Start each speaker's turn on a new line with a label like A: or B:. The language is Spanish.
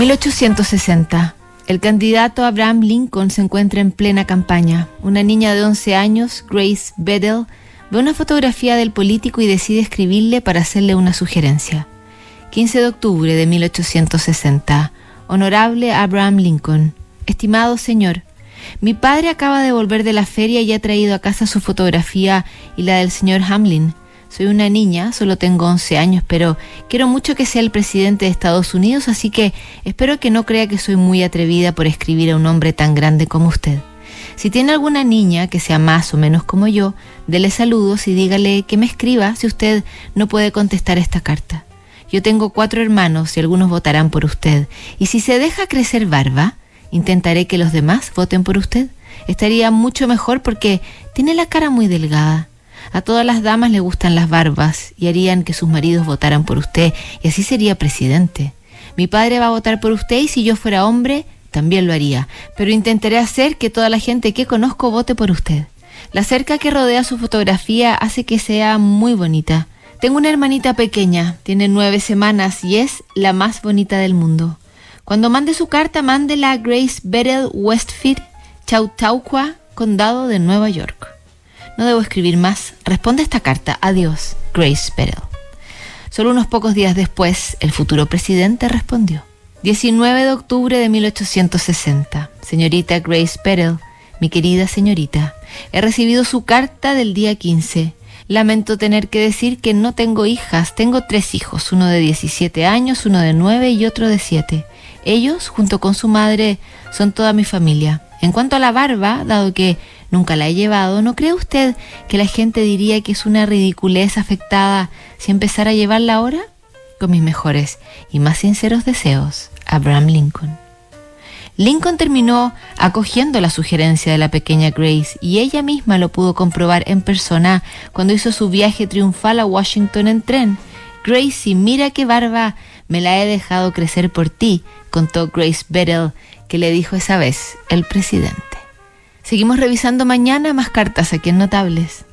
A: 1860. El candidato Abraham Lincoln se encuentra en plena campaña. Una niña de 11 años, Grace Bedell, ve una fotografía del político y decide escribirle para hacerle una sugerencia. 15 de octubre de 1860. Honorable Abraham Lincoln. Estimado señor, mi padre acaba de volver de la feria y ha traído a casa su fotografía y la del señor Hamlin. Soy una niña, solo tengo 11 años, pero quiero mucho que sea el presidente de Estados Unidos, así que espero que no crea que soy muy atrevida por escribir a un hombre tan grande como usted. Si tiene alguna niña que sea más o menos como yo, dele saludos y dígale que me escriba si usted no puede contestar esta carta. Yo tengo cuatro hermanos y algunos votarán por usted. Y si se deja crecer barba, intentaré que los demás voten por usted. Estaría mucho mejor porque tiene la cara muy delgada. A todas las damas le gustan las barbas y harían que sus maridos votaran por usted y así sería presidente. Mi padre va a votar por usted y si yo fuera hombre, también lo haría, pero intentaré hacer que toda la gente que conozco vote por usted. La cerca que rodea su fotografía hace que sea muy bonita. Tengo una hermanita pequeña, tiene nueve semanas y es la más bonita del mundo. Cuando mande su carta, mándela a Grace Beryl Westfield, Chautauqua, condado de Nueva York. No debo escribir más. Responde esta carta. Adiós, Grace Beryl. Solo unos pocos días después, el futuro presidente respondió. 19 de octubre de 1860. Señorita Grace Beryl, mi querida señorita, he recibido su carta del día 15. Lamento tener que decir que no tengo hijas, tengo tres hijos, uno de 17 años, uno de 9 y otro de 7. Ellos, junto con su madre, son toda mi familia. En cuanto a la barba, dado que nunca la he llevado, ¿no cree usted que la gente diría que es una ridiculez afectada si empezara a llevarla ahora? Con mis mejores y más sinceros deseos, Abraham Lincoln. Lincoln terminó acogiendo la sugerencia de la pequeña Grace y ella misma lo pudo comprobar en persona cuando hizo su viaje triunfal a Washington en tren. Gracie, mira qué barba me la he dejado crecer por ti, contó Grace Beryl, que le dijo esa vez el presidente. Seguimos revisando mañana más cartas aquí en Notables.